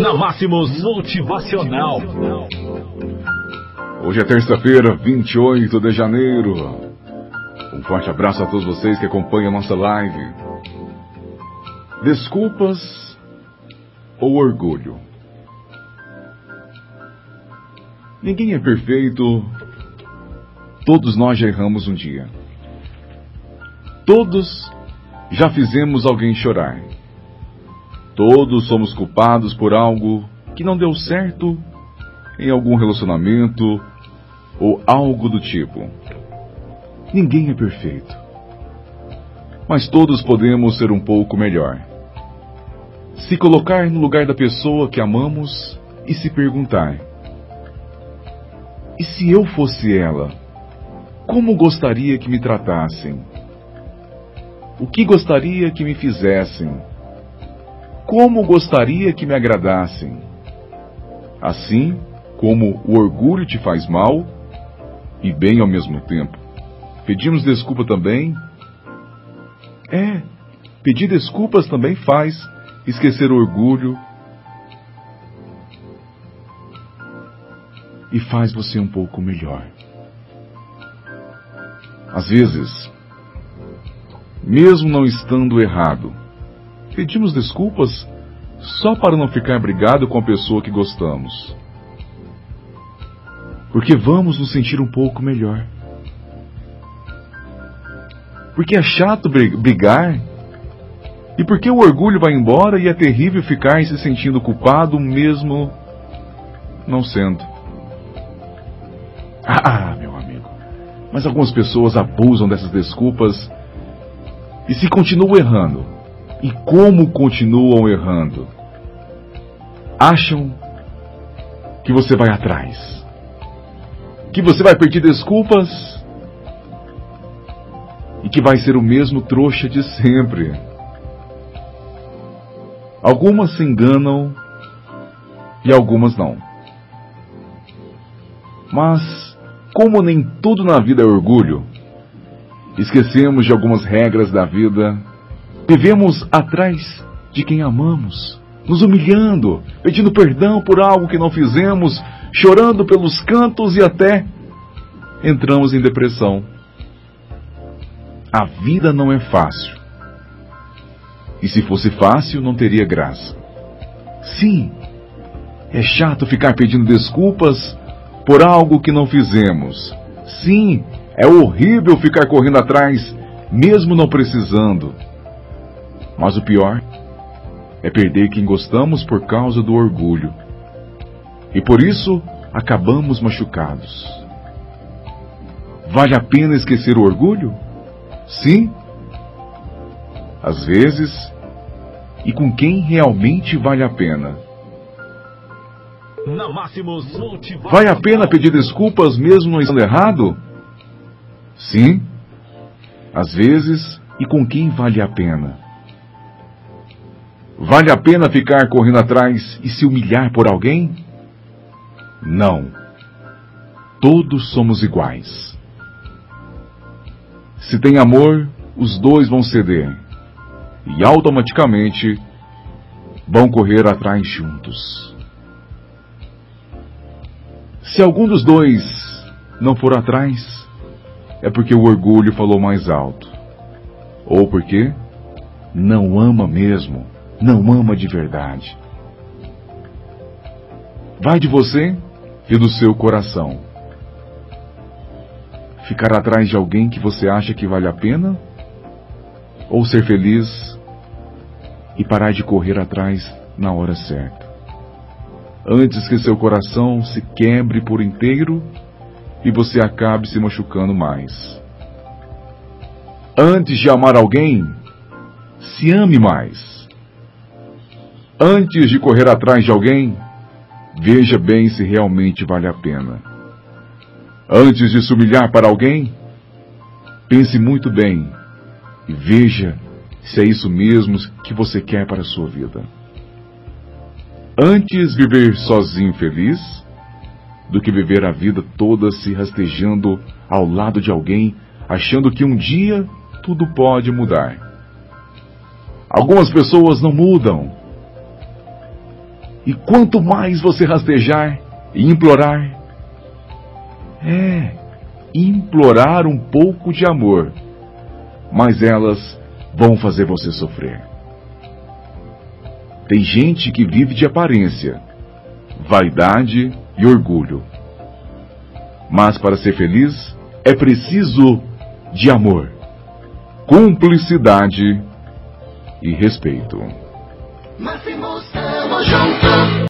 Na Máximos Motivacional. Hoje é terça-feira, 28 de janeiro. Um forte abraço a todos vocês que acompanham a nossa live. Desculpas ou orgulho? Ninguém é perfeito. Todos nós já erramos um dia. Todos já fizemos alguém chorar. Todos somos culpados por algo que não deu certo em algum relacionamento ou algo do tipo. Ninguém é perfeito. Mas todos podemos ser um pouco melhor. Se colocar no lugar da pessoa que amamos e se perguntar: e se eu fosse ela? Como gostaria que me tratassem? O que gostaria que me fizessem? Como gostaria que me agradassem? Assim como o orgulho te faz mal e bem ao mesmo tempo. Pedimos desculpa também? É, pedir desculpas também faz esquecer o orgulho e faz você um pouco melhor. Às vezes, mesmo não estando errado, pedimos desculpas só para não ficar brigado com a pessoa que gostamos. Porque vamos nos sentir um pouco melhor. Porque é chato brigar. E porque o orgulho vai embora e é terrível ficar se sentindo culpado mesmo não sendo. Ah, meu amigo. Mas algumas pessoas abusam dessas desculpas e se continuam errando. E como continuam errando? Acham que você vai atrás. Que você vai pedir desculpas e que vai ser o mesmo trouxa de sempre. Algumas se enganam e algumas não. Mas como nem tudo na vida é orgulho, esquecemos de algumas regras da vida, vivemos atrás de quem amamos, nos humilhando, pedindo perdão por algo que não fizemos, chorando pelos cantos e até entramos em depressão. A vida não é fácil. E se fosse fácil, não teria graça. Sim, é chato ficar pedindo desculpas por algo que não fizemos. Sim, é horrível ficar correndo atrás, mesmo não precisando. Mas o pior é perder quem gostamos por causa do orgulho. E por isso acabamos machucados. Vale a pena esquecer o orgulho? Sim. Às vezes. E com quem realmente vale a pena? Vai a pena pedir desculpas mesmo não estando errado? Sim. Às vezes, e com quem vale a pena? Vale a pena ficar correndo atrás e se humilhar por alguém? Não. Todos somos iguais. Se tem amor, os dois vão ceder e automaticamente vão correr atrás juntos. Se algum dos dois não for atrás, é porque o orgulho falou mais alto. Ou porque não ama mesmo, não ama de verdade. Vai de você e do seu coração. Ficar atrás de alguém que você acha que vale a pena? Ou ser feliz e parar de correr atrás na hora certa? antes que seu coração se quebre por inteiro e você acabe se machucando mais. Antes de amar alguém, se ame mais. Antes de correr atrás de alguém, veja bem se realmente vale a pena. Antes de se humilhar para alguém, pense muito bem e veja se é isso mesmo que você quer para a sua vida. Antes viver sozinho feliz do que viver a vida toda se rastejando ao lado de alguém, achando que um dia tudo pode mudar. Algumas pessoas não mudam. E quanto mais você rastejar e implorar, é, implorar um pouco de amor, mas elas vão fazer você sofrer. Tem gente que vive de aparência, vaidade e orgulho. Mas para ser feliz é preciso de amor, cumplicidade e respeito. Máximo estamos juntos.